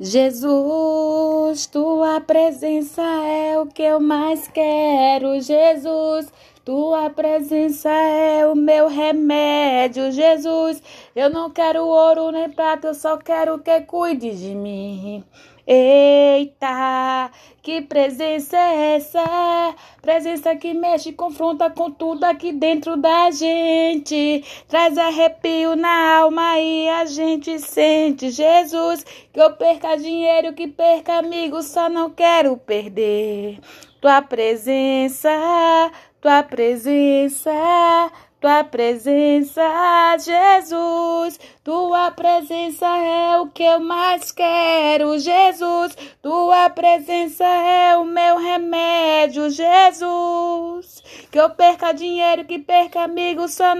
Jesus, tua presença é o que eu mais quero. Jesus, tua presença é o meu remédio. Jesus, eu não quero ouro nem prata, eu só quero que cuide de mim. Eita, que presença é essa? Presença que mexe, confronta com tudo aqui dentro da gente. Traz arrepio na alma e a gente sente. Jesus, que eu perca dinheiro, que perca amigos, só não quero perder. Tua presença, tua presença. Tua presença, Jesus, tua presença é o que eu mais quero, Jesus. Tua presença é o meu remédio, Jesus. Que eu perca dinheiro, que perca amigos, só